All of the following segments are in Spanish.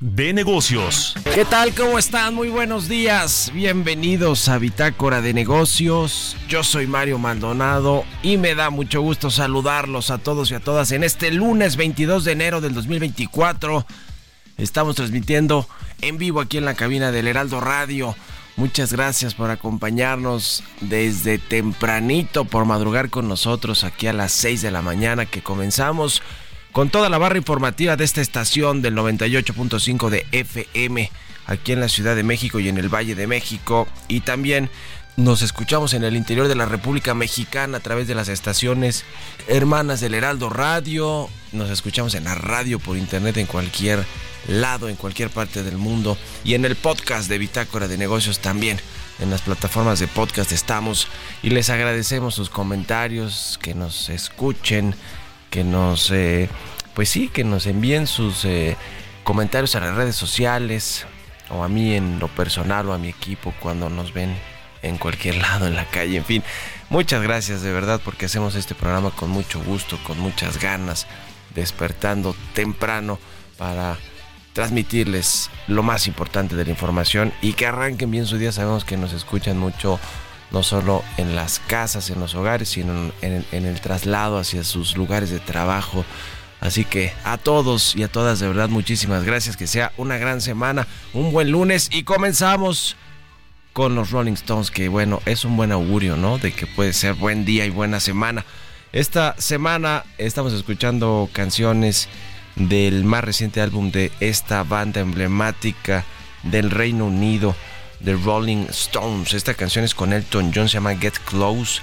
de negocios. ¿Qué tal? ¿Cómo están? Muy buenos días. Bienvenidos a Bitácora de negocios. Yo soy Mario Maldonado y me da mucho gusto saludarlos a todos y a todas en este lunes 22 de enero del 2024. Estamos transmitiendo en vivo aquí en la cabina del Heraldo Radio. Muchas gracias por acompañarnos desde tempranito, por madrugar con nosotros aquí a las 6 de la mañana que comenzamos con toda la barra informativa de esta estación del 98.5 de FM aquí en la Ciudad de México y en el Valle de México. Y también nos escuchamos en el interior de la República Mexicana a través de las estaciones hermanas del Heraldo Radio, nos escuchamos en la radio por internet en cualquier lado, en cualquier parte del mundo. Y en el podcast de Bitácora de Negocios también. En las plataformas de podcast estamos. Y les agradecemos sus comentarios, que nos escuchen, que nos, eh, pues sí, que nos envíen sus eh, comentarios a las redes sociales o a mí en lo personal o a mi equipo cuando nos ven en cualquier lado en la calle, en fin. Muchas gracias de verdad porque hacemos este programa con mucho gusto, con muchas ganas, despertando temprano para transmitirles lo más importante de la información y que arranquen bien su día. Sabemos que nos escuchan mucho no solo en las casas, en los hogares, sino en, el traslado hacia sus lugares de trabajo. Así que a todos y a todas de verdad muchísimas gracias, que sea una gran semana, un buen lunes y comenzamos con los Rolling Stones, que bueno, es un buen augurio, ¿no? De que puede ser buen día y buena semana. Esta semana estamos escuchando canciones del más reciente álbum de esta banda emblemática del Reino Unido The Rolling Stones. Esta canción es con Elton John, se llama Get Close.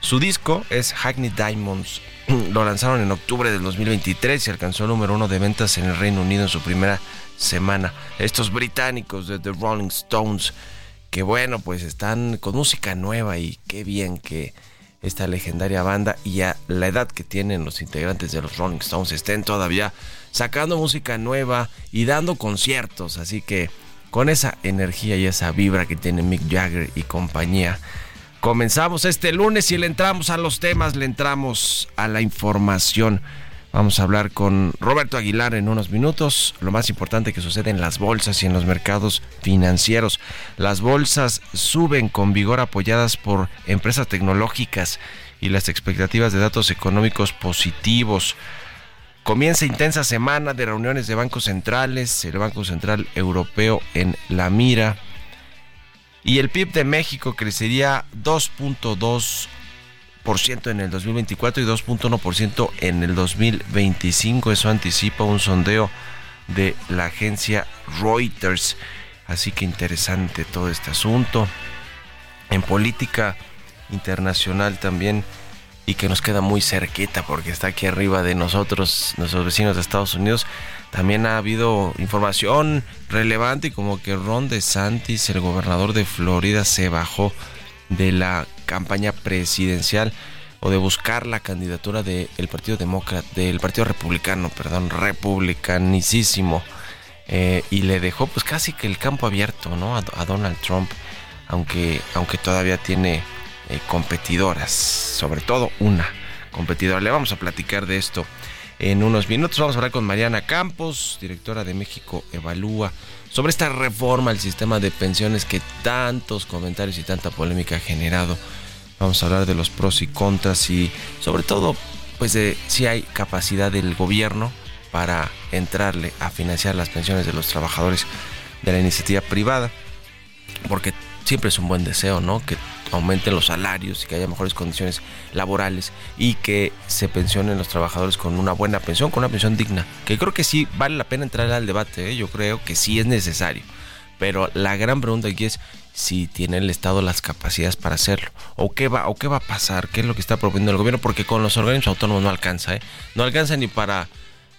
Su disco es Hackney Diamonds. Lo lanzaron en octubre del 2023 y alcanzó el número uno de ventas en el Reino Unido en su primera semana. Estos británicos de The Rolling Stones, que bueno, pues están con música nueva y qué bien que esta legendaria banda y a la edad que tienen los integrantes de los Rolling Stones estén todavía sacando música nueva y dando conciertos. Así que con esa energía y esa vibra que tiene Mick Jagger y compañía. Comenzamos este lunes y le entramos a los temas, le entramos a la información. Vamos a hablar con Roberto Aguilar en unos minutos. Lo más importante que sucede en las bolsas y en los mercados financieros. Las bolsas suben con vigor apoyadas por empresas tecnológicas y las expectativas de datos económicos positivos. Comienza intensa semana de reuniones de bancos centrales, el Banco Central Europeo en la mira. Y el PIB de México crecería 2.2% en el 2024 y 2.1% en el 2025. Eso anticipa un sondeo de la agencia Reuters. Así que interesante todo este asunto. En política internacional también y que nos queda muy cerquita porque está aquí arriba de nosotros, nuestros vecinos de Estados Unidos. También ha habido información relevante como que Ron DeSantis, el gobernador de Florida, se bajó de la campaña presidencial o de buscar la candidatura del Partido Demócrata, del Partido Republicano, perdón, republicanicísimo, eh, y le dejó pues casi que el campo abierto, ¿no? A, a Donald Trump, aunque, aunque todavía tiene eh, competidoras, sobre todo una competidora. Le vamos a platicar de esto en unos minutos. Vamos a hablar con Mariana Campos, directora de México Evalúa, sobre esta reforma al sistema de pensiones que tantos comentarios y tanta polémica ha generado. Vamos a hablar de los pros y contras y sobre todo pues de si hay capacidad del gobierno para entrarle a financiar las pensiones de los trabajadores de la iniciativa privada. Porque siempre es un buen deseo, ¿no? Que aumenten los salarios y que haya mejores condiciones laborales y que se pensionen los trabajadores con una buena pensión, con una pensión digna. Que creo que sí vale la pena entrar al debate, ¿eh? yo creo que sí es necesario. Pero la gran pregunta aquí es si tiene el Estado las capacidades para hacerlo. O qué va, o qué va a pasar, qué es lo que está proponiendo el gobierno, porque con los organismos autónomos no alcanza, ¿eh? No alcanza ni para.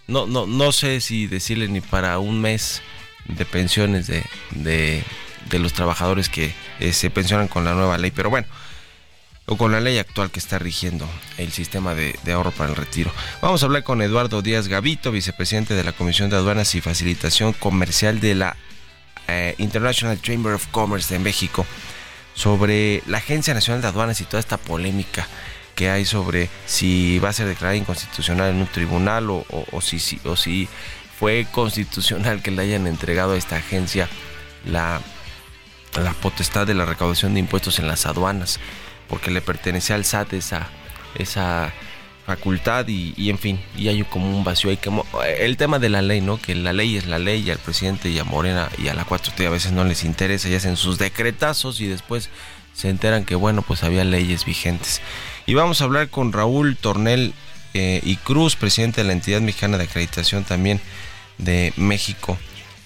No, no, no sé si decirle ni para un mes de pensiones de, de, de los trabajadores que eh, se pensionan con la nueva ley. Pero bueno, o con la ley actual que está rigiendo el sistema de, ahorro para el retiro. Vamos a hablar con Eduardo Díaz Gavito, vicepresidente de la Comisión de Aduanas y Facilitación Comercial de la eh, International Chamber of Commerce de México, sobre la Agencia Nacional de Aduanas y toda esta polémica que hay sobre si va a ser declarada inconstitucional en un tribunal o, o, o si, si, o si fue constitucional que le hayan entregado a esta agencia la, la potestad de la recaudación de impuestos en las aduanas, porque le pertenece al SAT esa, esa facultad y, y, en fin, y hay como un vacío ahí como el tema de la ley, ¿no? Que la ley es la ley y al presidente y a Morena y a la 4T a veces no les interesa y hacen sus decretazos y después se enteran que bueno, pues había leyes vigentes. Y vamos a hablar con Raúl Tornel eh, y Cruz, presidente de la entidad mexicana de acreditación también de México,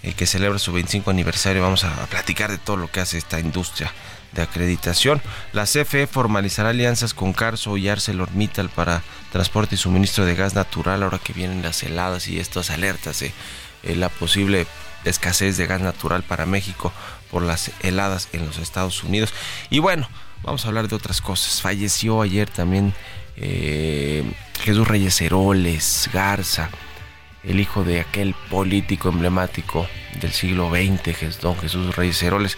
eh, que celebra su 25 aniversario. Vamos a, platicar de todo lo que hace esta industria de acreditación. La CFE formalizará alianzas con Carso y ArcelorMittal para transporte y suministro de gas natural ahora que vienen las heladas y estas alertas de eh, la posible escasez de gas natural para México por las heladas en los Estados Unidos. Y bueno, vamos a hablar de otras cosas. Falleció ayer también eh, Jesús Reyes Heroles Garza, el hijo de aquel político emblemático del siglo XX, don Jesús Reyes Heroles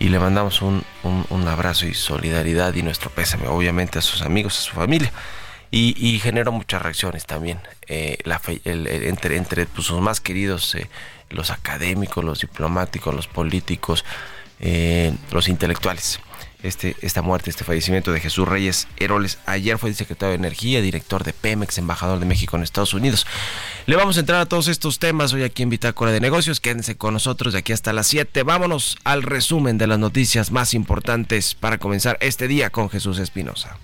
y le mandamos un, un, abrazo y solidaridad y nuestro pésame obviamente a sus amigos, a su familia. Y, generó muchas reacciones también eh, entre, entre pues, sus más queridos, eh, los académicos, los diplomáticos, los políticos, eh, los intelectuales. Este, esta muerte, este fallecimiento de Jesús Reyes Heroles. Ayer fue el secretario de Energía, director de Pemex, embajador de México en Estados Unidos. Le vamos a entrar a todos estos temas hoy aquí en Bitácora de Negocios. Quédense con nosotros de aquí hasta las 7. Vámonos al resumen de las noticias más importantes para comenzar este día con Jesús Espinosa.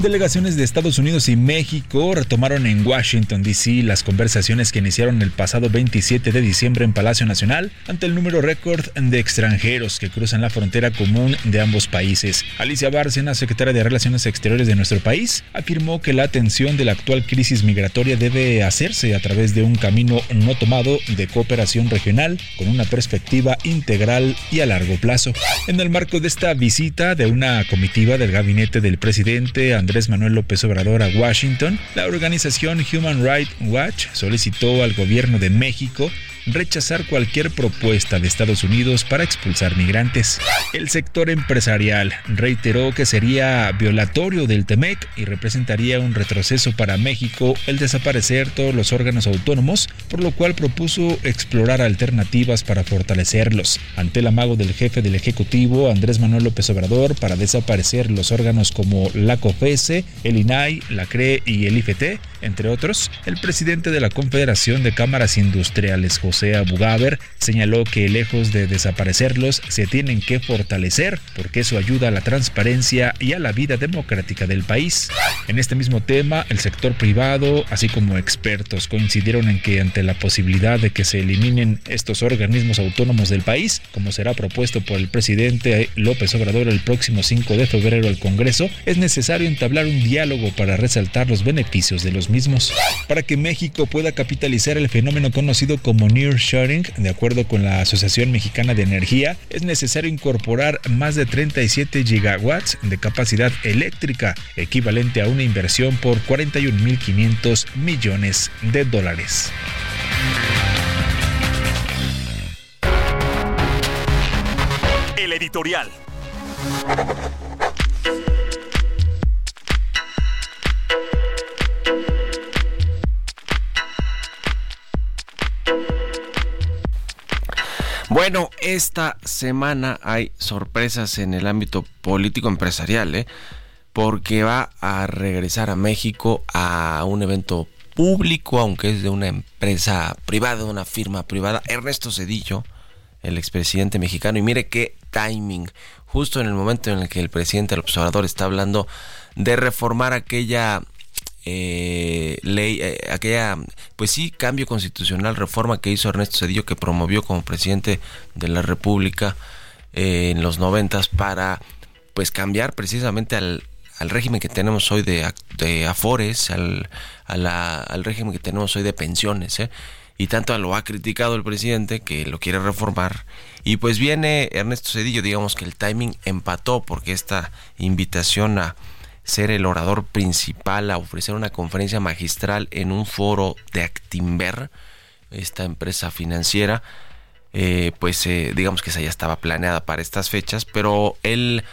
Delegaciones de Estados Unidos y México retomaron en Washington, D.C. las conversaciones que iniciaron el pasado 27 de diciembre en Palacio Nacional ante el número récord de extranjeros que cruzan la frontera común de ambos países. Alicia Bárcena, secretaria de Relaciones Exteriores de nuestro país, afirmó que la atención de la actual crisis migratoria debe hacerse a través de un camino no tomado de cooperación regional con una perspectiva integral y a largo plazo. En el marco de esta visita de una comitiva del gabinete del presidente Andrés Manuel López Obrador a Washington, la organización Human Rights Watch solicitó al gobierno de México rechazar cualquier propuesta de Estados Unidos para expulsar migrantes. El sector empresarial reiteró que sería violatorio del TEMEC y representaría un retroceso para México el desaparecer todos los órganos autónomos, por lo cual propuso explorar alternativas para fortalecerlos. Ante el amago del jefe del Ejecutivo, Andrés Manuel López Obrador, para desaparecer los órganos como la COFESE, el INAI, la CRE y el IFT, entre otros, el presidente de la Confederación de Cámaras Industriales, José Abugaber, señaló que lejos de desaparecerlos, se tienen que fortalecer porque eso ayuda a la transparencia y a la vida democrática del país. En este mismo tema, el sector privado, así como expertos, coincidieron en que ante la posibilidad de que se eliminen estos organismos autónomos del país, como será propuesto por el presidente López Obrador el próximo 5 de febrero al Congreso, es necesario entablar un diálogo para resaltar los beneficios de los mismos. Para que México pueda capitalizar el fenómeno conocido como nearshoring, de acuerdo con la Asociación Mexicana de Energía, es necesario incorporar más de 37 gigawatts de capacidad eléctrica, equivalente a una inversión por 41.500 millones de dólares. El editorial. Bueno, esta semana hay sorpresas en el ámbito político empresarial, ¿eh? porque va a regresar a México a un evento público, aunque es de una empresa privada, de una firma privada, Ernesto Cedillo, el expresidente mexicano. Y mire qué timing, justo en el momento en el que el presidente el observador está hablando de reformar aquella eh, ley, eh, aquella, pues sí, cambio constitucional, reforma que hizo Ernesto Cedillo, que promovió como presidente de la República eh, en los noventas para, pues, cambiar precisamente al, al régimen que tenemos hoy de, de afores, al, al régimen que tenemos hoy de pensiones, y tanto lo ha criticado el presidente que lo quiere reformar. Y pues viene Ernesto Cedillo digamos que el timing empató porque esta invitación a ser el orador principal a ofrecer una conferencia magistral en un foro de Actimber esta empresa financiera eh, pues eh, digamos que esa ya estaba planeada para estas fechas pero el,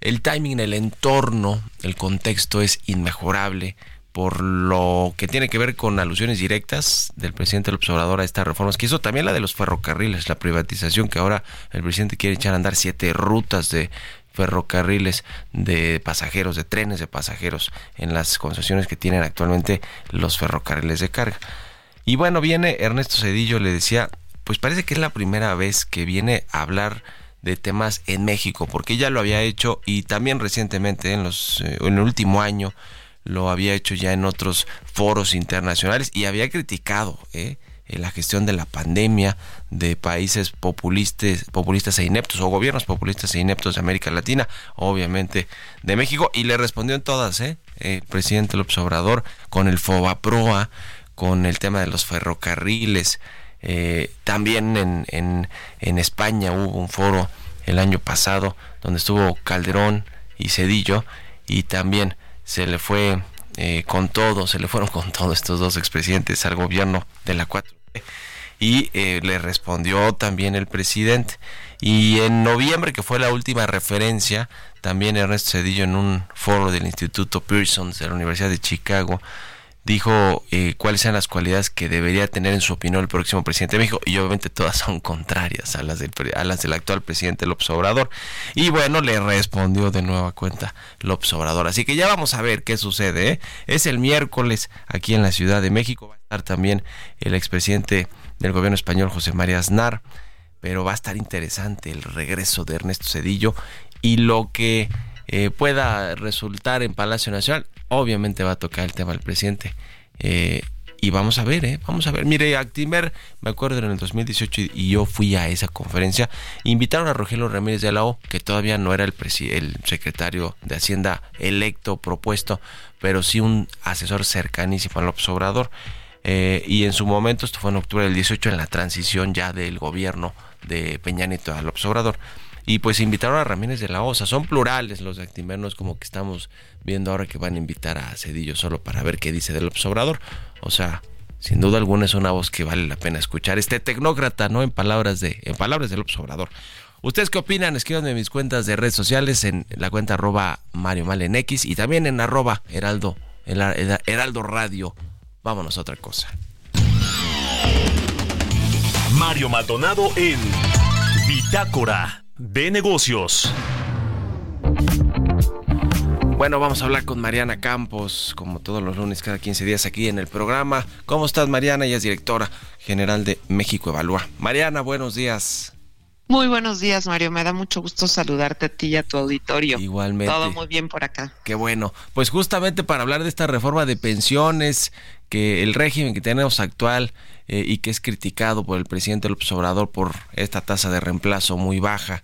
el timing el entorno el contexto es inmejorable por lo que tiene que ver con alusiones directas del presidente del observador a estas reformas, que hizo también la de los ferrocarriles, la privatización, que ahora el presidente quiere echar a andar siete rutas de ferrocarriles de pasajeros, de trenes de pasajeros en las concesiones que tienen actualmente los ferrocarriles de carga. Y bueno, viene Ernesto Cedillo, le decía, pues parece que es la primera vez que viene a hablar de temas en México, porque ya lo había hecho y también recientemente en los eh, en el último año lo había hecho ya en otros foros internacionales y había criticado ¿eh? La gestión de la pandemia de países populistas, populistas e ineptos o gobiernos populistas e ineptos de América Latina, obviamente de México, y le respondió en todas, ¿eh? el presidente López Obrador, con el FOBAPROA, con el tema de los ferrocarriles, eh, también en, en, en España hubo un foro el año pasado donde estuvo Calderón y Cedillo, y también se le fue eh, con todo, se le fueron con todo estos dos expresidentes al gobierno de la 4 y eh, le respondió también el presidente. Y en noviembre, que fue la última referencia, también Ernesto Cedillo en un foro del Instituto Pearson de la Universidad de Chicago dijo eh, cuáles eran las cualidades que debería tener en su opinión el próximo presidente de México y obviamente todas son contrarias a las del, a las del actual presidente López Obrador. Y bueno le respondió de nueva cuenta López Obrador. Así que ya vamos a ver qué sucede ¿eh? es el miércoles aquí en la Ciudad de México va a estar también el expresidente del gobierno español José María Aznar pero va a estar interesante el regreso de Ernesto Cedillo y lo que eh, pueda resultar en Palacio Nacional obviamente va a tocar el tema del presidente. Eh, y vamos a ver, ¿eh? Vamos a ver. Mire, Actimer, me acuerdo en el 2018 y yo fui a esa conferencia. Invitaron a Rogelio Ramírez de la O, que todavía no era el, el secretario de Hacienda electo, propuesto, pero sí un asesor cercanísimo al observador. Eh, y en su momento, esto fue en octubre del 18, en la transición ya del gobierno de Peña Nieto al observador y pues invitaron a Ramírez de la Osa. Son plurales los Actimernos, como que estamos viendo ahora que van a invitar a Cedillo solo para ver qué dice del observador. O sea, sin duda alguna es una voz que vale la pena escuchar. Este tecnócrata, ¿no? En palabras de, en palabras del. ¿Ustedes qué opinan? Escríbanme en mis cuentas de redes sociales, en la cuenta arroba Mario Malen X y también en arroba Heraldo, Heraldo Radio. Vámonos a otra cosa. Mario Maldonado en Bitácora de negocios. Bueno, vamos a hablar con Mariana Campos, como todos los lunes, cada 15 días aquí en el programa. ¿Cómo estás, Mariana? Ella es directora general de México Evalúa. Mariana, buenos días. Muy buenos días, Mario. Me da mucho gusto saludarte a ti y a tu auditorio. Igualmente. Todo muy bien por acá. Qué bueno. Pues justamente para hablar de esta reforma de pensiones, que el régimen que tenemos actual eh, y que es criticado por el presidente López Obrador por esta tasa de reemplazo muy baja.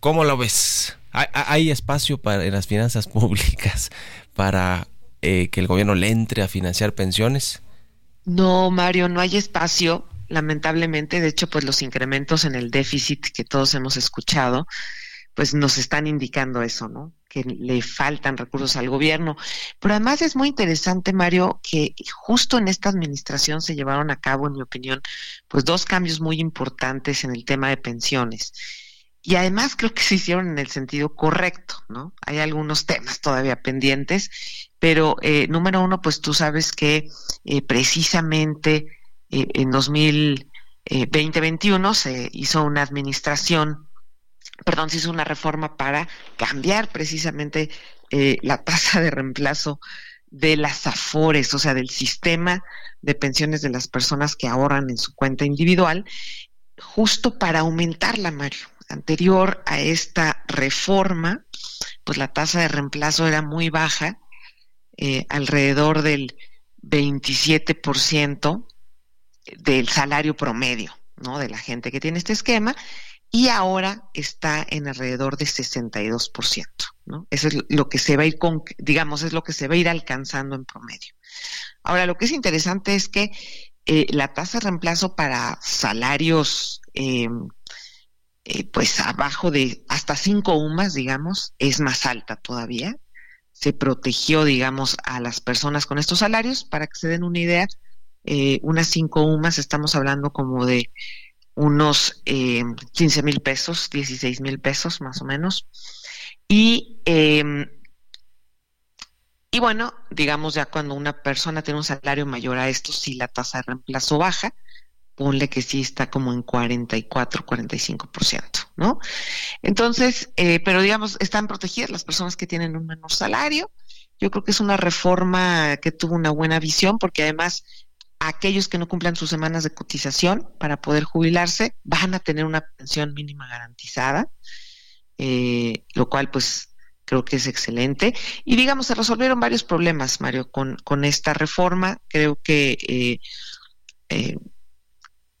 ¿Cómo lo ves? ¿Hay, espacio para, en las finanzas públicas para eh, que el gobierno le entre a financiar pensiones? No, Mario, no hay espacio, lamentablemente. De hecho, pues los incrementos en el déficit que todos hemos escuchado, pues nos están indicando eso, ¿no? que le faltan recursos al gobierno. Pero además es muy interesante, Mario, que justo en esta administración se llevaron a cabo, en mi opinión, pues dos cambios muy importantes en el tema de pensiones. Y además creo que se hicieron en el sentido correcto, ¿no? Hay algunos temas todavía pendientes, pero eh, número uno, pues tú sabes que eh, precisamente eh, en 2020-2021 se hizo una administración perdón, se hizo una reforma para cambiar precisamente eh, la tasa de reemplazo de las AFORES, o sea, del sistema de pensiones de las personas que ahorran en su cuenta individual, justo para aumentarla, Mario. Anterior a esta reforma, pues la tasa de reemplazo era muy baja, eh, alrededor del 27% del salario promedio, ¿no? De la gente que tiene este esquema, y ahora está en alrededor de 62%, ¿no? Eso es lo que se va a ir con, digamos, es lo que se va a ir alcanzando en promedio. Ahora, lo que es interesante es que eh, la tasa de reemplazo para salarios eh, eh, pues abajo de hasta 5 UMAS, digamos, es más alta todavía. Se protegió, digamos, a las personas con estos salarios. Para que se den una idea, unas 5 UMAS estamos hablando como de unos 15 mil pesos, 16 mil pesos más o menos. Y em, y bueno, digamos ya cuando una persona tiene un salario mayor a esto, si la tasa de reemplazo baja, ponle que sí está como en 44, 45%, ¿no? Entonces, eh, pero digamos, están protegidas las personas que tienen un menor salario. Yo creo que es una reforma que tuvo una buena visión porque además aquellos que no cumplan sus semanas de cotización para poder jubilarse van a tener una pensión mínima garantizada, eh, lo cual pues creo que es excelente. Y digamos, se resolvieron varios problemas, Mario, con, con esta reforma. Creo que eh, eh,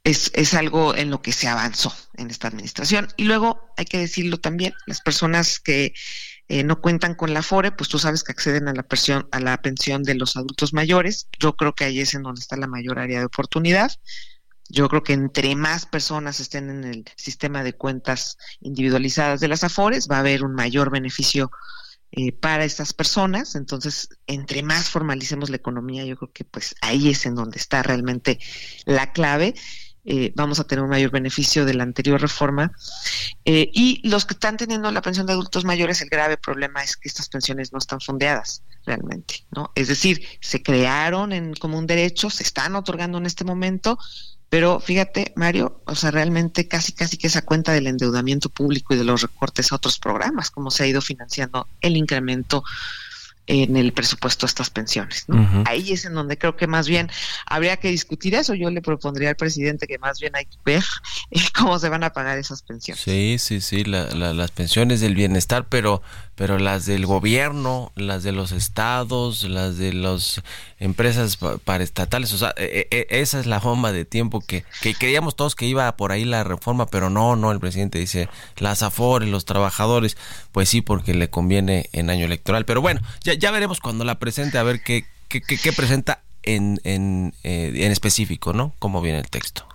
es, es, algo en lo que se avanzó en esta administración. Y luego, hay que decirlo también, las personas que eh, no cuentan con la FORE, pues tú sabes que acceden a la, pensión, a la pensión de los adultos mayores. Yo creo que ahí es en donde está la mayor área de oportunidad. Yo creo que entre más personas estén en el sistema de cuentas individualizadas de las AFORES, va a haber un mayor beneficio eh, para estas personas. Entonces, entre más formalicemos la economía, yo creo que pues ahí es en donde está realmente la clave. Eh, vamos a tener un mayor beneficio de la anterior reforma. Eh, y los que están teniendo la pensión de adultos mayores, el grave problema es que estas pensiones no están fondeadas realmente, ¿no? Es decir, se crearon en, como un derecho, se están otorgando en este momento, pero fíjate, Mario, o sea, realmente casi casi que esa cuenta del endeudamiento público y de los recortes a otros programas, como se ha ido financiando el incremento en el presupuesto a estas pensiones. ¿no? Ahí es en donde creo que más bien habría que discutir eso. Yo le propondría al presidente que más bien hay que ver eh, cómo se van a pagar esas pensiones. Sí, sí, sí, las pensiones del bienestar, pero, pero las del gobierno, las de los estados, las de las empresas paraestatales, o sea, e, e, e, esa es la bomba de tiempo que, que creíamos todos que iba por ahí la reforma, pero no, no, el presidente dice las afores, los trabajadores, pues sí, porque le conviene en año electoral. Pero bueno, ya ya, veremos cuando la presente a ver qué, qué, qué, presenta en, en, eh, en específico, ¿no? Cómo viene el texto.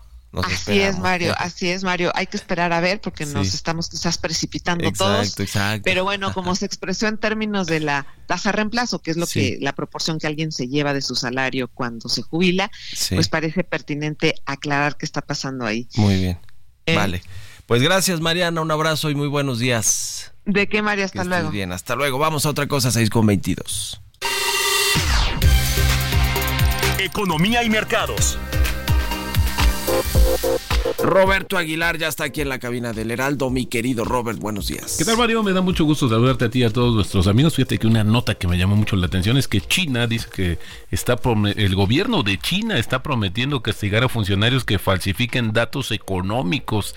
así es, Mario, así es, Mario. Hay que esperar a ver porque nos estamos quizás precipitando exacto, todos. Exacto. Pero bueno, como se expresó en términos de la tasa reemplazo, que es lo que la proporción que alguien se lleva de su salario cuando se jubila, pues parece pertinente aclarar qué está pasando ahí. Muy bien. Eh, vale. Pues gracias, Mariana. Un abrazo y muy buenos días. ¿De qué, María? Hasta luego. Bien, hasta luego. Vamos a otra cosa, 6 con 22. Economía y mercados. Roberto Aguilar ya está aquí en la cabina del Heraldo. Mi querido Robert, buenos días. ¿Qué tal, Mario? Me da mucho gusto saludarte a ti y a todos nuestros amigos. Fíjate que una nota que me llamó mucho la atención es que China dice que está el gobierno de China está prometiendo castigar a funcionarios que falsifiquen datos económicos.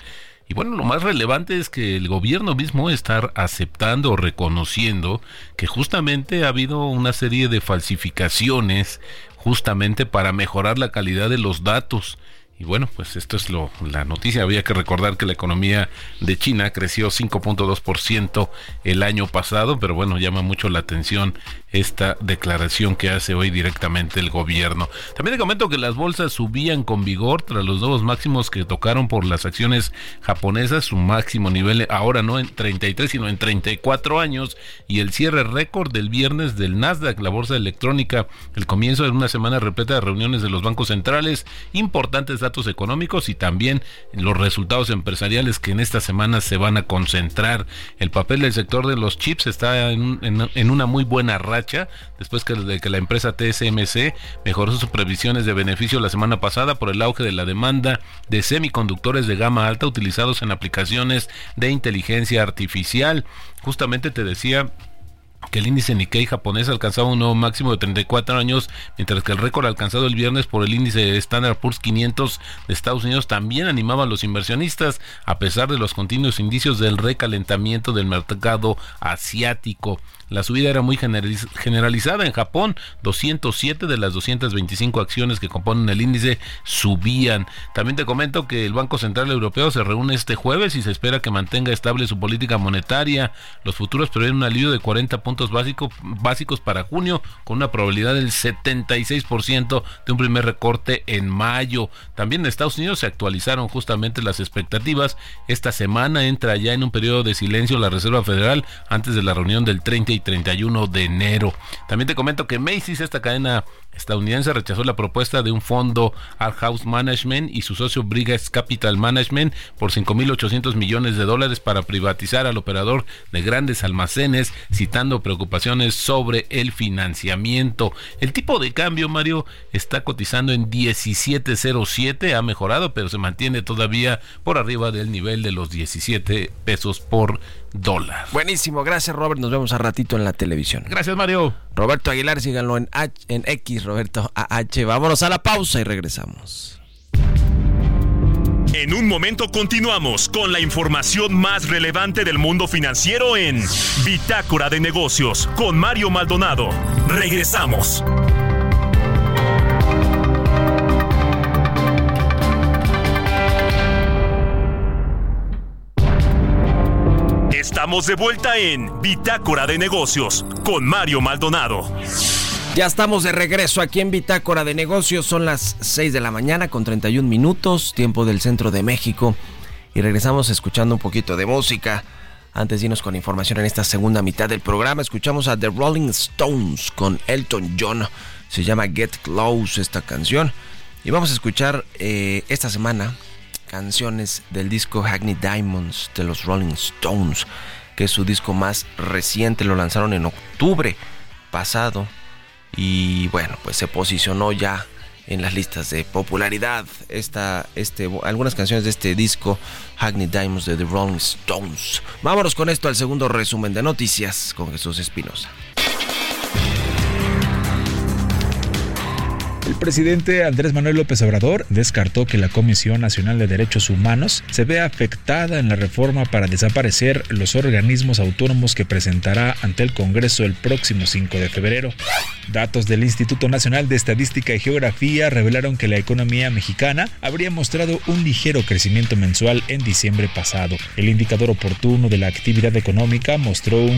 Y bueno, lo más relevante es que el gobierno mismo está aceptando o reconociendo que justamente ha habido una serie de falsificaciones justamente para mejorar la calidad de los datos y bueno, pues esto es lo, la noticia. Había que recordar que la economía de China creció 5.2% el año pasado, pero bueno, llama mucho la atención esta declaración que hace hoy directamente el gobierno. También te comento que las bolsas subían con vigor tras los nuevos máximos que tocaron por las acciones japonesas, su máximo nivel ahora no en 33 sino en 34 años y el cierre récord del viernes del Nasdaq, la bolsa electrónica, el comienzo de una semana repleta de reuniones de los bancos centrales, importantes datos económicos y también los resultados empresariales que en esta semana se van a concentrar. El papel del sector de los chips está en, una muy buena racha después que, de que la empresa TSMC mejoró sus previsiones de beneficio la semana pasada por el auge de la demanda de semiconductores de gama alta utilizados en aplicaciones de inteligencia artificial. Justamente te decía que el índice Nikkei japonés alcanzaba un nuevo máximo de 34 años, mientras que el récord alcanzado el viernes por el índice Standard Poor's 500 de Estados Unidos también animaba a los inversionistas, a pesar de los continuos indicios del recalentamiento del mercado asiático. La subida era muy generalizada en Japón. 207 de las 225 acciones que componen el índice subían. También te comento que el Banco Central Europeo se reúne este jueves y se espera que mantenga estable su política monetaria. Los futuros prevén un alivio de 40 puntos básicos para junio con una probabilidad del 76% de un primer recorte en mayo. También en Estados Unidos se actualizaron justamente las expectativas. Esta semana entra ya en un periodo de silencio la Reserva Federal antes de la reunión del 30 y 31 de enero. También te comento que Macy's, esta cadena estadounidense, rechazó la propuesta de un fondo Art Management y su socio Briggs Capital Management por 5.800 millones de dólares para privatizar al operador de grandes almacenes, citando preocupaciones sobre el financiamiento. El tipo de cambio, Mario, está cotizando en 17.07, ha mejorado, pero se mantiene todavía por arriba del nivel de los 17 pesos por dólar. Buenísimo, gracias Robert, nos vemos a ratito en la televisión. Gracias Mario. Roberto Aguilar, síganlo en, en X, Roberto AH. Vámonos a la pausa y regresamos. En un momento continuamos con la información más relevante del mundo financiero en Bitácora de Negocios con Mario Maldonado. Regresamos. Estamos de vuelta en Bitácora de Negocios con Mario Maldonado. Ya estamos de regreso aquí en Bitácora de Negocios. Son las 6 de la mañana con 31 minutos, tiempo del centro de México. Y regresamos escuchando un poquito de música. Antes de irnos con información en esta segunda mitad del programa, escuchamos a The Rolling Stones con Elton John. Se llama Get Close esta canción. Y vamos a escuchar eh, esta semana canciones del disco Hackney Diamonds de los Rolling Stones, que es su disco más reciente, lo lanzaron en octubre pasado y bueno, pues se posicionó ya en las listas de popularidad esta, este, algunas canciones de este disco Hackney Diamonds de The Rolling Stones. Vámonos con esto al segundo resumen de noticias con Jesús Espinosa. El presidente Andrés Manuel López Obrador descartó que la Comisión Nacional de Derechos Humanos se vea afectada en la reforma para desaparecer los organismos autónomos que presentará ante el Congreso el próximo 5 de febrero. Datos del Instituto Nacional de Estadística y Geografía revelaron que la economía mexicana habría mostrado un ligero crecimiento mensual en diciembre pasado. El indicador oportuno de la actividad económica mostró un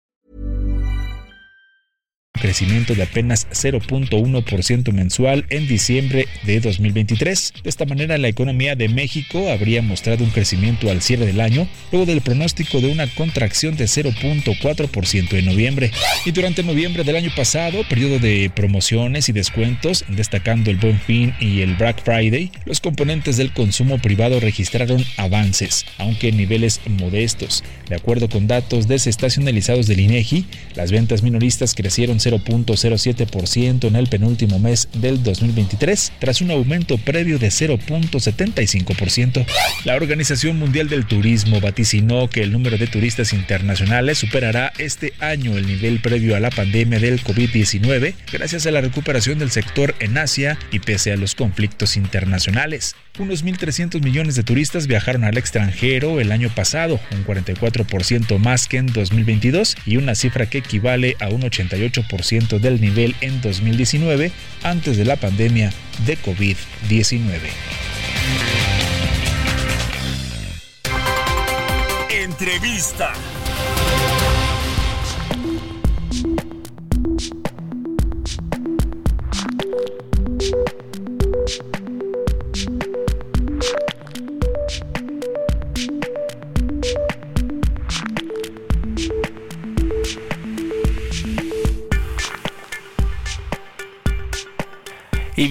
Crecimiento de apenas 0.1% mensual en diciembre de 2023. De esta manera, la economía de México habría mostrado un crecimiento al cierre del año, luego del pronóstico de una contracción de 0.4% en noviembre. Y durante noviembre del año pasado, periodo de promociones y descuentos, destacando el Buen Fin y el Black Friday, los componentes del consumo privado registraron avances, aunque en niveles modestos. De acuerdo con datos desestacionalizados del INEGI, las ventas minoristas crecieron 0.07% en el penúltimo mes del 2023, tras un aumento previo de 0.75%. La Organización Mundial del Turismo vaticinó que el número de turistas internacionales superará este año el nivel previo a la pandemia del COVID-19 gracias a la recuperación del sector en Asia y pese a los conflictos internacionales. Unos 1.300 millones de turistas viajaron al extranjero el año pasado, un 44% más que en 2022 y una cifra que equivale a un 88% del nivel en 2019 antes de la pandemia de COVID-19. Entrevista.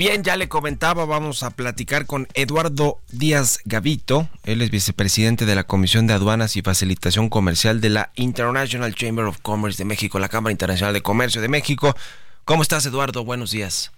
Bien, ya le comentaba, vamos a platicar con Eduardo Díaz Gavito. Él es vicepresidente de la Comisión de Aduanas y Facilitación Comercial de la International Chamber of Commerce de México, la Cámara Internacional de Comercio de México. ¿Cómo estás, Eduardo? Buenos días.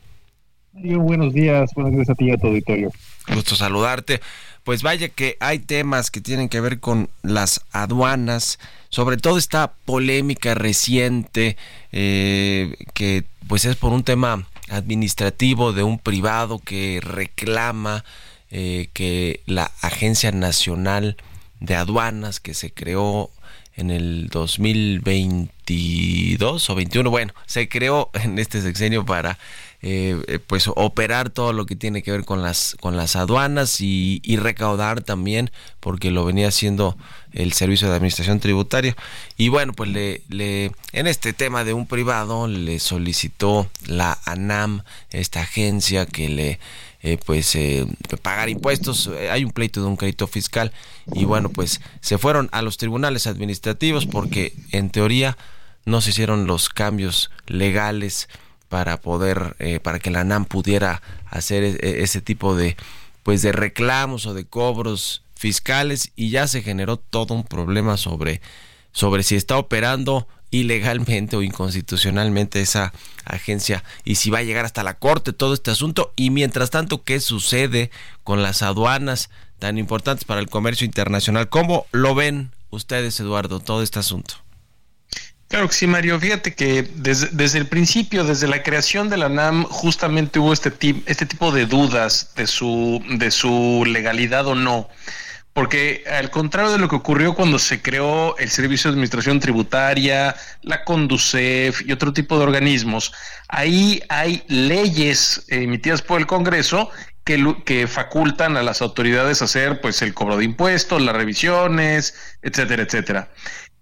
buenos días, buenos días a ti y a tu auditorio. Gusto saludarte. Pues vaya que hay temas que tienen que ver con las aduanas, sobre todo esta polémica reciente eh, que pues es por un tema administrativo de un privado que reclama eh, que la Agencia Nacional de Aduanas que se creó en el 2022 o 21, bueno, se creó en este sexenio para eh, eh, pues operar todo lo que tiene que ver con las con las aduanas y, recaudar también porque lo venía haciendo el servicio de administración tributaria. Y bueno pues le, le en este tema de un privado le solicitó la ANAM esta agencia que le eh, pues pagar impuestos. Hay un pleito de un crédito fiscal y bueno pues se fueron a los tribunales administrativos porque en teoría no se hicieron los cambios legales para poder, eh, para que la NAM pudiera hacer e, e, ese tipo de, pues de reclamos o de cobros fiscales y ya se generó todo un problema sobre, sobre si está operando ilegalmente o inconstitucionalmente esa agencia y si va a llegar hasta la corte todo este asunto y mientras tanto qué sucede con las aduanas tan importantes para el comercio internacional. ¿Cómo lo ven ustedes, Eduardo, todo este asunto? Claro que sí, Mario. Fíjate que desde, el principio, desde la creación de la NAM, justamente hubo este, este tipo de dudas de su, de su legalidad o no. Porque al contrario de lo que ocurrió cuando se creó el Servicio de Administración Tributaria, la Conducef y otro tipo de organismos, ahí hay leyes emitidas por el Congreso que, que, facultan a las autoridades hacer pues el cobro de impuestos, las revisiones, etcétera, etcétera.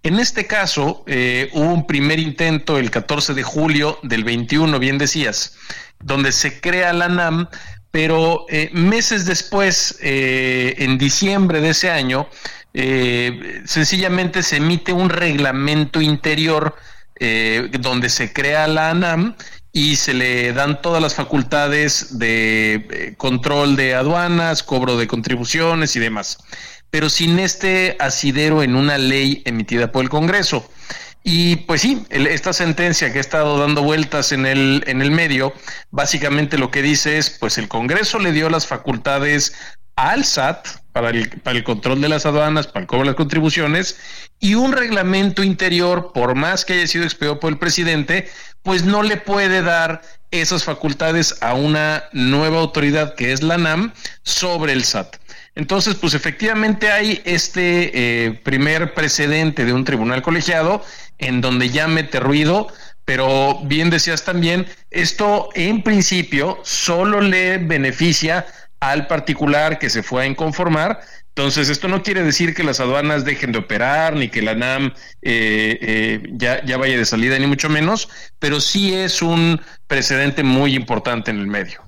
En este caso, eh, hubo un primer intento el 14 de julio del 21, bien decías, donde se crea la NAM, pero eh, meses después, eh, en diciembre de ese año, sencillamente se emite un reglamento interior donde se crea la NAM y se le dan todas las facultades de control de aduanas, cobro de contribuciones y demás pero sin este asidero en una ley emitida por el Congreso. Y pues sí, esta sentencia que ha estado dando vueltas en el, en el medio, básicamente lo que dice es, pues el Congreso le dio las facultades al SAT para el, para el control de las aduanas, para el cobro de las contribuciones, y un reglamento interior, por más que haya sido expedido por el presidente, pues no le puede dar esas facultades a una nueva autoridad que es la NAM sobre el SAT. Entonces, pues efectivamente hay este eh, primer precedente de un tribunal colegiado en donde ya mete ruido, pero bien decías también, esto en principio solo le beneficia al particular que se fue a inconformar. Entonces, esto no quiere decir que las aduanas dejen de operar, ni que la NAM eh, eh, ya, ya vaya de salida, ni mucho menos, pero sí es un precedente muy importante en el medio.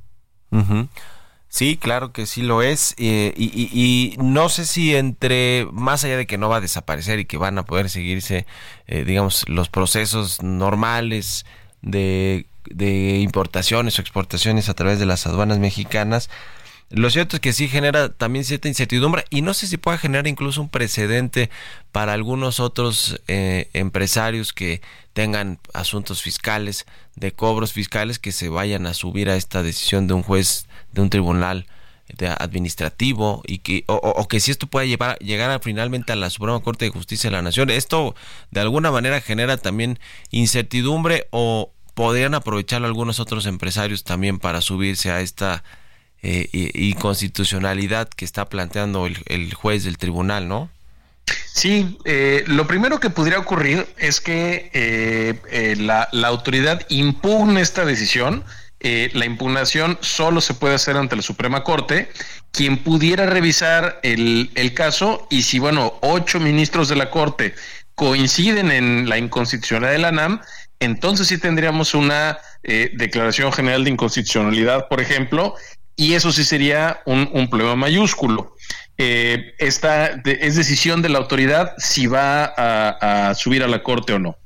Sí, claro que sí lo es. Eh, y, no sé si entre, más allá de que no va a desaparecer y que van a poder seguirse, eh, digamos, los procesos normales de, de importaciones o exportaciones a través de las aduanas mexicanas, lo cierto es que sí genera también cierta incertidumbre y no sé si pueda generar incluso un precedente para algunos otros eh, empresarios que tengan asuntos fiscales, de cobros fiscales, que se vayan a subir a esta decisión de un juez de un tribunal administrativo y que o, que si esto pueda llevar llegar finalmente a la Suprema Corte de Justicia de la Nación. Esto de alguna manera genera también incertidumbre o podrían aprovecharlo algunos otros empresarios también para subirse a esta eh, inconstitucionalidad que está planteando el, juez del tribunal, ¿no? Sí, eh, lo primero que podría ocurrir es que eh, la, autoridad impugne esta decisión. la impugnación solo se puede hacer ante la Suprema Corte, quien pudiera revisar el, el caso y si, bueno, ocho ministros de la Corte coinciden en la inconstitucionalidad de la entonces sí tendríamos una declaración general de inconstitucionalidad, por ejemplo, y eso sí sería un, problema mayúsculo. Eh, esta es decisión de la autoridad si va a, subir a la corte o no.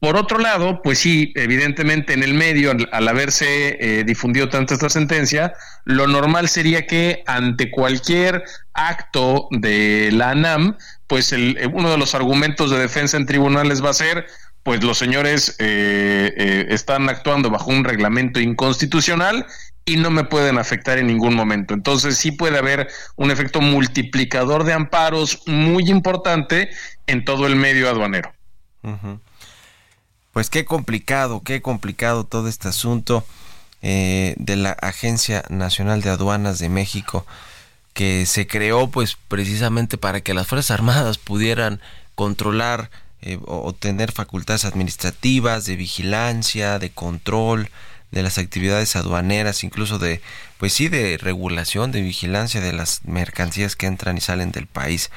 Por otro lado, pues sí, evidentemente en el medio, al, haberse eh, difundido tanto esta sentencia, lo normal sería que ante cualquier acto de la ANAM, pues el, uno de los argumentos de defensa en tribunales va a ser, pues los señores eh, eh, están actuando bajo un reglamento inconstitucional y no me pueden afectar en ningún momento. Entonces sí puede haber un efecto multiplicador de amparos muy importante en todo el medio aduanero. Pues qué complicado, qué complicado todo este asunto eh, de la Agencia Nacional de Aduanas de México que se creó pues precisamente para que las Fuerzas Armadas pudieran controlar eh, o tener facultades administrativas, de vigilancia, de control, de las actividades aduaneras, incluso de, pues sí, de regulación, de vigilancia de las mercancías que entran y salen del país.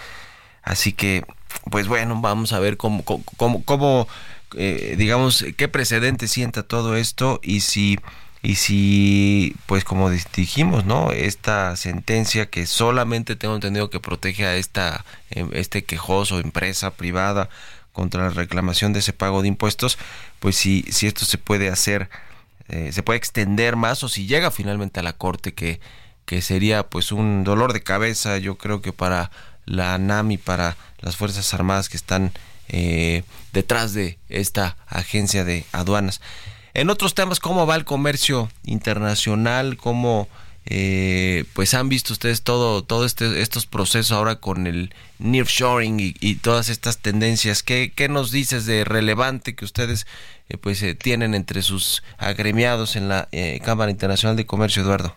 Así que, pues bueno, vamos a ver cómo, cómo, cómo eh, digamos, qué precedente sienta todo esto y si, y si, pues como dijimos, ¿no? Esta sentencia que solamente tengo entendido que protege a esta, em, este quejoso empresa privada contra la reclamación de ese pago de impuestos, pues si, si esto se puede hacer eh, se puede extender más o si llega finalmente a la corte que, que sería pues un dolor de cabeza yo creo que para la ANAM y para las Fuerzas Armadas que están eh, detrás de esta agencia de aduanas. En otros temas, ¿cómo va el comercio internacional? ¿Cómo eh, pues han visto ustedes todo, este, estos procesos ahora con el nearshoring y, y todas estas tendencias? ¿Qué, ¿Qué nos dices de relevante que ustedes eh, pues eh, tienen entre sus agremiados en la eh, Cámara Internacional de Comercio, Eduardo?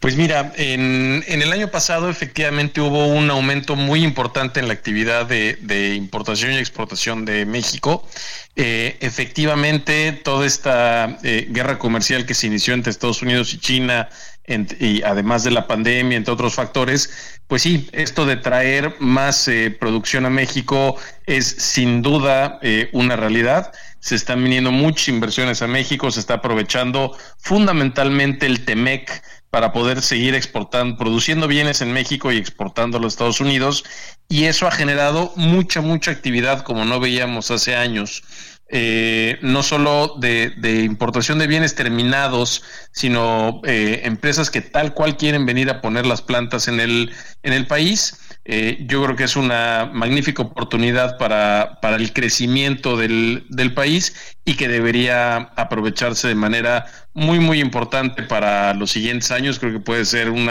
Pues mira, en, en, el año pasado efectivamente hubo un aumento muy importante en la actividad de, importación y exportación de México. efectivamente, toda esta guerra comercial que se inició entre Estados Unidos y China, y además de la pandemia, entre otros factores, pues sí, esto de traer más producción a México es sin duda una realidad se están viniendo muchas inversiones a México, se está aprovechando fundamentalmente el TEMEC para poder seguir exportando, produciendo bienes en México y exportando a los Estados Unidos. Y eso ha generado mucha, mucha actividad como no veíamos hace años. Eh, no solo de, importación de bienes terminados, sino eh, empresas que tal cual quieren venir a poner las plantas en el, en el país eh, yo creo que es una magnífica oportunidad para, para el crecimiento del, del, país y que debería aprovecharse de manera muy, muy importante para los siguientes años. Creo que puede ser un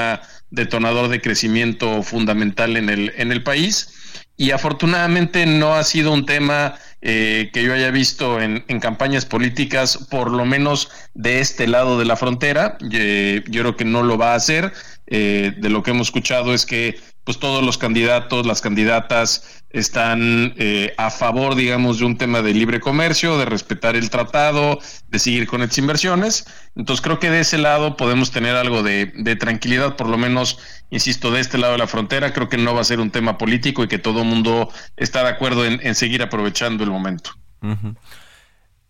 detonador de crecimiento fundamental en el, en el país. Y afortunadamente no ha sido un tema eh, que yo haya visto en, en, campañas políticas, por lo menos de este lado de la frontera. Eh, yo creo que no lo va a hacer. de lo que hemos escuchado es que pues todos los candidatos, las candidatas están eh, a favor, digamos, de un tema de libre comercio, de respetar el tratado, de seguir con estas inversiones. Entonces creo que de ese lado podemos tener algo de, tranquilidad, por lo menos, insisto, de este lado de la frontera. Creo que no va a ser un tema político y que todo el mundo está de acuerdo en, seguir aprovechando el momento.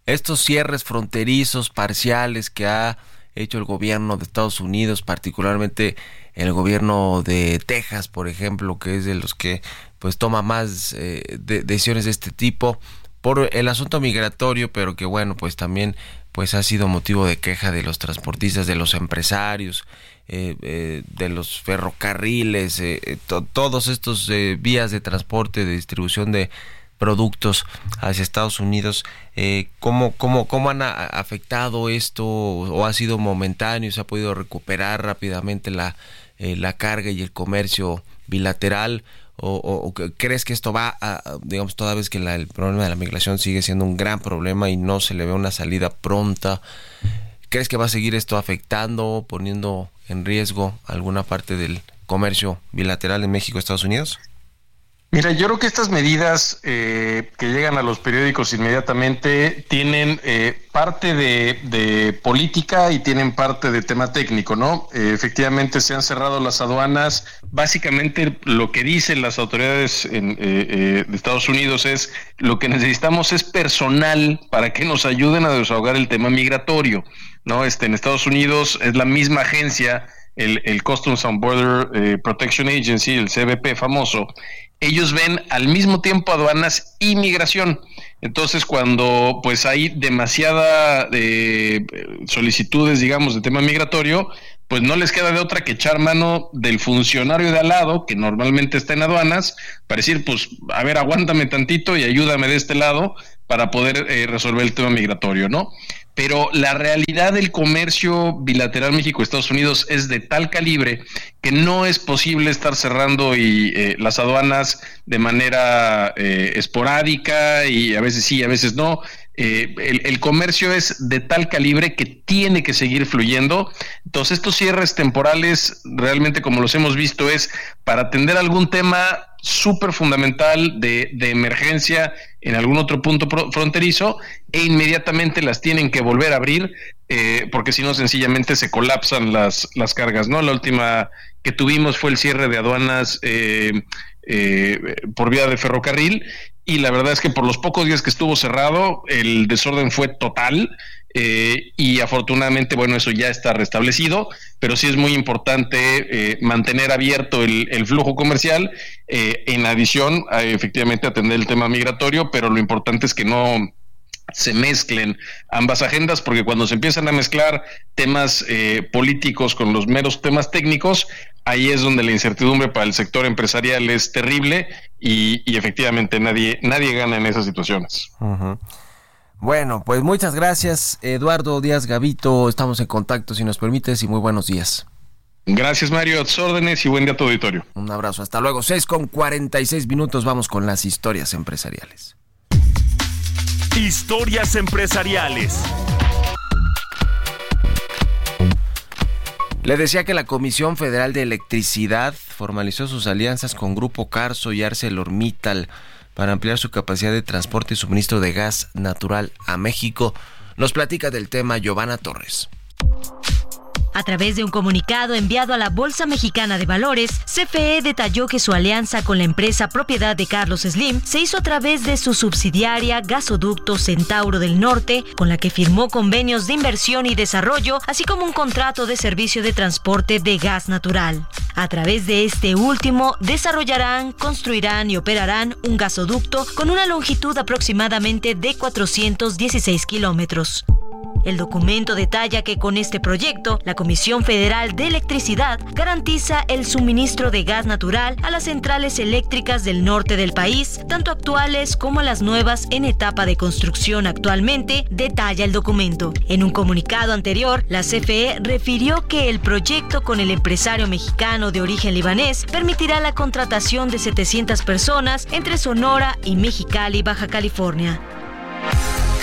Estos cierres fronterizos parciales que ha hecho el gobierno de Estados Unidos, particularmente el gobierno de Texas, por ejemplo, que es de los que pues toma más eh, decisiones de este tipo por el asunto migratorio, pero que bueno, pues también pues ha sido motivo de queja de los transportistas, de los empresarios, eh, eh, de los ferrocarriles, todos estos vías de transporte, de distribución de productos hacia Estados Unidos. ¿cómo, cómo, ¿Cómo han afectado esto o ha sido momentáneo? ¿Se ha podido recuperar rápidamente la, eh, la carga y el comercio bilateral? O, crees que esto va a, digamos, toda vez que el problema de la migración sigue siendo un gran problema y no se le ve una salida pronta? ¿Crees que va a seguir esto afectando, poniendo en riesgo alguna parte del comercio bilateral en México Estados Unidos? Mira, yo creo que estas medidas eh, que llegan a los periódicos inmediatamente tienen eh, parte de, política y tienen parte de tema técnico, ¿no? Eh, efectivamente se han cerrado las aduanas. Básicamente lo que dicen las autoridades de Estados Unidos es lo que necesitamos es personal para que nos ayuden a desahogar el tema migratorio, ¿no? Este, en Estados Unidos es la misma agencia el, Customs and Border Protection Agency, el CBP famoso, ellos ven al mismo tiempo aduanas y migración. Entonces, cuando pues hay demasiada eh, solicitudes, digamos, de tema migratorio, pues no les queda de otra que echar mano del funcionario de al lado, que normalmente está en aduanas, para decir, pues, a ver, aguántame tantito y ayúdame de este lado para poder eh, resolver el tema migratorio, ¿no? Pero la realidad del comercio bilateral México-Estados Unidos es de tal calibre que no es posible estar cerrando y, eh, las aduanas de manera eh, esporádica y a veces sí, a veces no. Eh, el, el, comercio es de tal calibre que tiene que seguir fluyendo. Entonces, estos cierres temporales, realmente como los hemos visto, es para atender algún tema súper fundamental de, de, emergencia en algún otro punto fronterizo e inmediatamente las tienen que volver a abrir eh, porque si no sencillamente se colapsan las, las cargas, ¿no? La última que tuvimos fue el cierre de aduanas eh, eh, por vía de ferrocarril y la verdad es que por los pocos días que estuvo cerrado el desorden fue total eh, y afortunadamente, bueno, eso ya está restablecido, pero sí es muy importante eh, mantener abierto el, flujo comercial, eh, en adición a efectivamente atender el tema migratorio, pero lo importante es que no se mezclen ambas agendas, porque cuando se empiezan a mezclar temas políticos con los meros temas técnicos, ahí es donde la incertidumbre para el sector empresarial es terrible y, efectivamente nadie, nadie gana en esas situaciones. Bueno, pues muchas gracias, Eduardo Díaz Gavito. Estamos en contacto, si nos permites, y muy buenos días. Gracias, Mario. A órdenes y buen día a tu auditorio. Un abrazo. Hasta luego. 6 con 46 minutos. Vamos con las historias empresariales. Historias empresariales. Le decía que la Comisión Federal de Electricidad formalizó sus alianzas con Grupo Carso y ArcelorMittal para ampliar su capacidad de transporte y suministro de gas natural a México. Nos platica del tema Giovanna Torres. A través de un comunicado enviado a la Bolsa Mexicana de Valores, CFE detalló que su alianza con la empresa propiedad de Carlos Slim se hizo a través de su subsidiaria Gasoducto Centauro del Norte, con la que firmó convenios de inversión y desarrollo, así como un contrato de servicio de transporte de gas natural. A través de este último, desarrollarán, construirán y operarán un gasoducto con una longitud aproximadamente de 416 kilómetros. El documento detalla que con este proyecto, la Comisión Federal de Electricidad garantiza el suministro de gas natural a las centrales eléctricas del norte del país, tanto actuales como las nuevas en etapa de construcción actualmente, detalla el documento. En un comunicado anterior, la CFE refirió que el proyecto con el empresario mexicano de origen libanés permitirá la contratación de 700 personas entre Sonora y Mexicali, Baja California.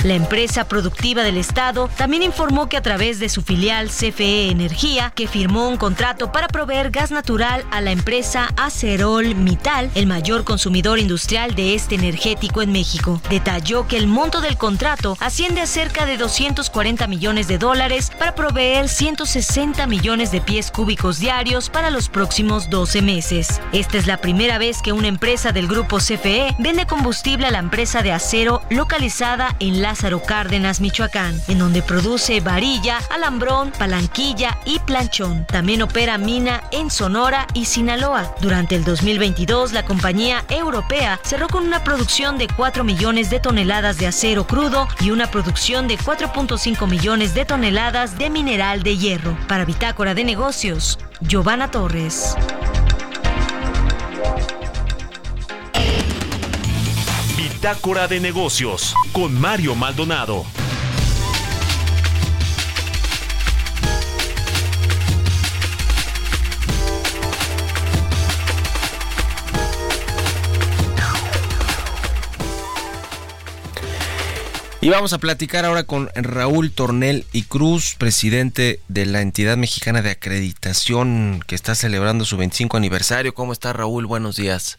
La empresa productiva del Estado también informó que a través de su filial CFE Energía, que firmó un contrato para proveer gas natural a la empresa Acerol Mital, el mayor consumidor industrial de este energético en México. Detalló que el monto del contrato asciende a cerca de 240 millones de dólares para proveer 160 millones de pies cúbicos diarios para los próximos 12 meses. Esta es la primera vez que una empresa del grupo CFE vende combustible a la empresa de acero localizada en la Lázaro Cárdenas, Michoacán, en donde produce varilla, alambrón, palanquilla y planchón. También opera mina en Sonora y Sinaloa. Durante el 2022, la compañía europea cerró con una producción de 4 millones de toneladas de acero crudo y una producción de 4.5 millones de toneladas de mineral de hierro. Para Bitácora de Negocios, Giovanna Torres. Bitácora de Negocios con Mario Maldonado. Y vamos a platicar ahora con Raúl Tornel y Cruz, presidente de la entidad mexicana de acreditación que está celebrando su 25 aniversario. ¿Cómo está Raúl? Buenos días.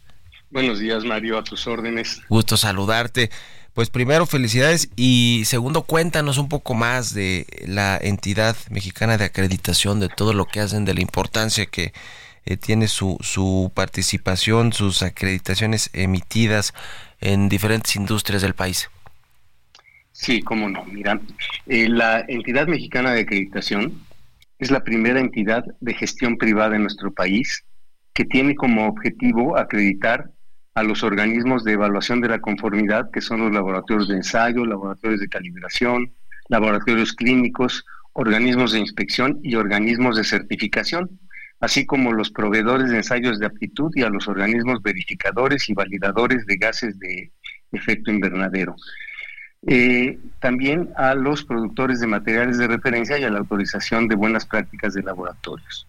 Buenos días, Mario, a tus órdenes. Gusto saludarte. Pues primero, felicidades y segundo, cuéntanos un poco más de la entidad mexicana de acreditación, de todo lo que hacen, de la importancia que eh, tiene su, su participación, sus acreditaciones emitidas en diferentes industrias del país. Sí, cómo no. Mira, eh, la entidad mexicana de acreditación es la primera entidad de gestión privada en nuestro país que tiene como objetivo acreditar a los organismos de evaluación de la conformidad, que son los laboratorios de ensayo, laboratorios de calibración, laboratorios clínicos, organismos de inspección y organismos de certificación, así como los proveedores de ensayos de aptitud y a los organismos verificadores y validadores de gases de efecto invernadero. Eh, también a los productores de materiales de referencia y a la autorización de buenas prácticas de laboratorios.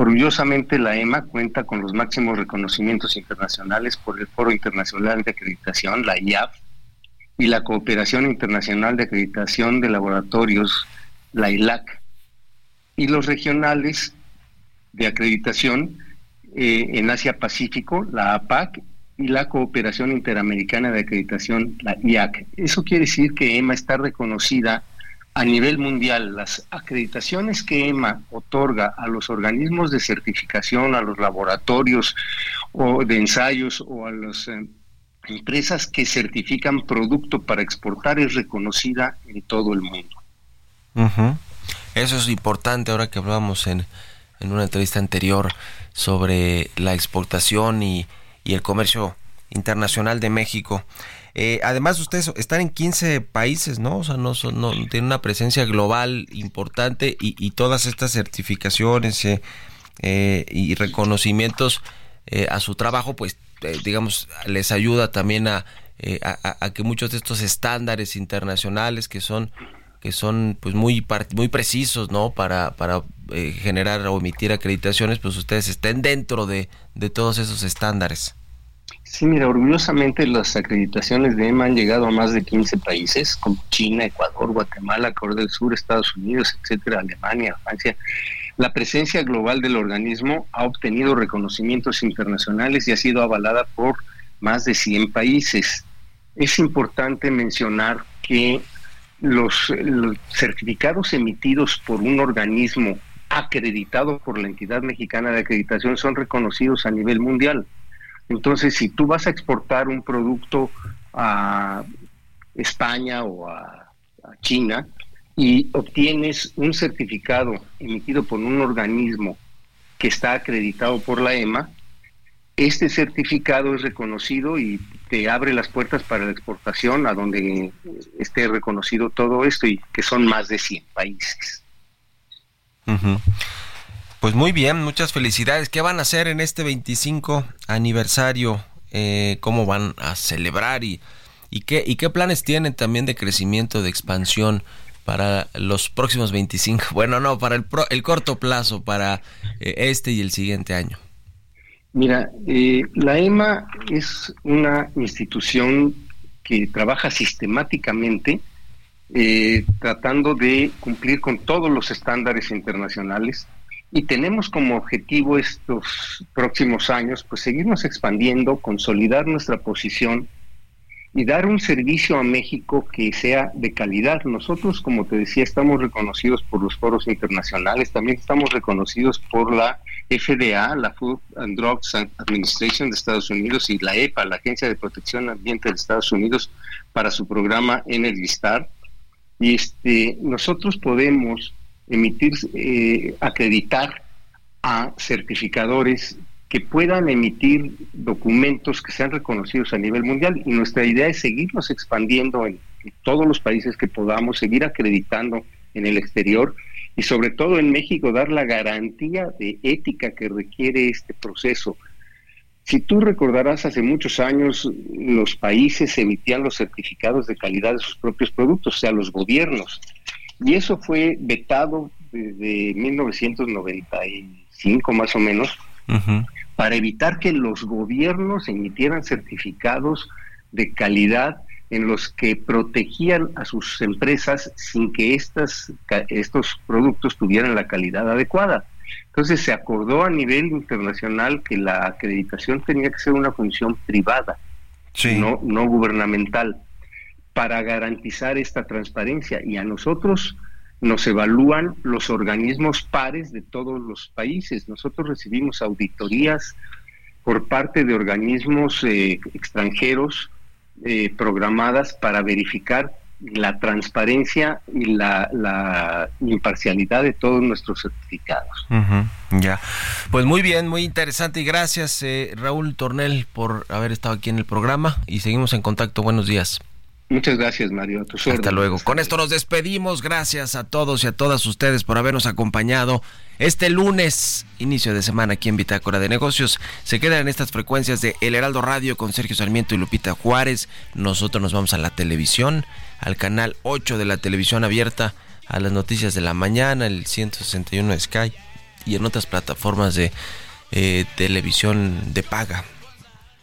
Orgullosamente la EMA cuenta con los máximos reconocimientos internacionales por el Foro Internacional de Acreditación, la IAF, y la Cooperación Internacional de Acreditación de Laboratorios, la ILAC, y los regionales de acreditación eh, en Asia-Pacífico, la APAC, y la Cooperación Interamericana de Acreditación, la IAC. Eso quiere decir que EMA está reconocida a nivel mundial, las acreditaciones que EMA otorga a los organismos de certificación, a los laboratorios o de ensayos o a las eh, empresas que certifican producto para exportar es reconocida en todo el mundo. Eso es importante ahora que hablábamos en, en una entrevista anterior sobre la exportación y, y el comercio internacional de México. Eh, además, ustedes están en 15 países, ¿no? O sea, no, no tienen una presencia global importante y, todas estas certificaciones eh, eh, y reconocimientos a su trabajo, pues, digamos, les ayuda también a, a, que muchos de estos estándares internacionales que son que son pues muy muy precisos no para para generar o emitir acreditaciones pues ustedes estén dentro de, de todos esos estándares Sí, mira, orgullosamente las acreditaciones de EMA han llegado a más de 15 países, como China, Ecuador, Guatemala, Corea del Sur, Estados Unidos, etcétera, Alemania, Francia. La presencia global del organismo ha obtenido reconocimientos internacionales y ha sido avalada por más de 100 países. Es importante mencionar que los, los certificados emitidos por un organismo acreditado por la entidad mexicana de acreditación son reconocidos a nivel mundial. Entonces, si tú vas a exportar un producto a España o a, China y obtienes un certificado emitido por un organismo que está acreditado por la EMA, este certificado es reconocido y te abre las puertas para la exportación a donde esté reconocido todo esto y que son más de 100 países. Pues muy bien, muchas felicidades. ¿Qué van a hacer en este 25 aniversario? Eh, ¿Cómo van a celebrar y, qué, y qué planes tienen también de crecimiento, de expansión para los próximos 25? Bueno, no, para el, el corto plazo, para eh, este y el siguiente año. Mira, eh, la EMA es una institución que trabaja sistemáticamente tratando de cumplir con todos los estándares internacionales y tenemos como objetivo estos próximos años, pues seguirnos expandiendo, consolidar nuestra posición y dar un servicio a México que sea de calidad. Nosotros, como te decía, estamos reconocidos por los foros internacionales, también estamos reconocidos por la FDA, la Food and Drugs Administration de Estados Unidos, y la EPA, la Agencia de Protección Ambiente de Estados Unidos, para su programa Energy Star. Y este, nosotros podemos emitir, eh, acreditar a certificadores que puedan emitir documentos que sean reconocidos a nivel mundial y nuestra idea es seguirnos expandiendo en, todos los países que podamos, seguir acreditando en el exterior y sobre todo en México dar la garantía de ética que requiere este proceso. Si tú recordarás, hace muchos años los países emitían los certificados de calidad de sus propios productos, o sea, los gobiernos. Y eso fue vetado desde 1995 más o menos, para evitar que los gobiernos emitieran certificados de calidad en los que protegían a sus empresas sin que estas, estos productos tuvieran la calidad adecuada. Entonces se acordó a nivel internacional que la acreditación tenía que ser una función privada, no, no gubernamental para garantizar esta transparencia y a nosotros nos evalúan los organismos pares de todos los países. Nosotros recibimos auditorías por parte de organismos eh, extranjeros eh, programadas para verificar la transparencia y la, imparcialidad de todos nuestros certificados. ya, pues muy bien, muy interesante y gracias eh, Raúl Tornel por haber estado aquí en el programa y seguimos en contacto. Buenos días. Muchas gracias, Mario. Hasta luego. Con esto nos despedimos. Gracias a todos y a todas ustedes por habernos acompañado este lunes, inicio de semana aquí en Bitácora de Negocios. Se quedan en estas frecuencias de El Heraldo Radio con Sergio Sarmiento y Lupita Juárez. Nosotros nos vamos a la televisión, al canal 8 de la televisión abierta, a las noticias de la mañana, el 161 de Sky y en otras plataformas de eh, televisión de paga.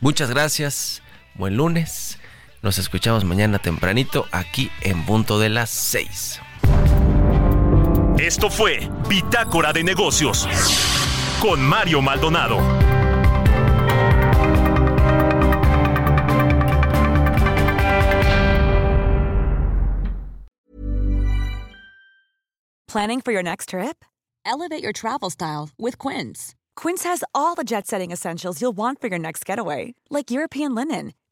Muchas gracias. Buen lunes. Nos escuchamos mañana tempranito aquí en punto de las 6. Esto fue Bitácora de Negocios con Mario Maldonado. Planning for your next trip? Elevate your travel style with Quince. Quince has all the jet setting essentials you'll want for your next getaway, like European linen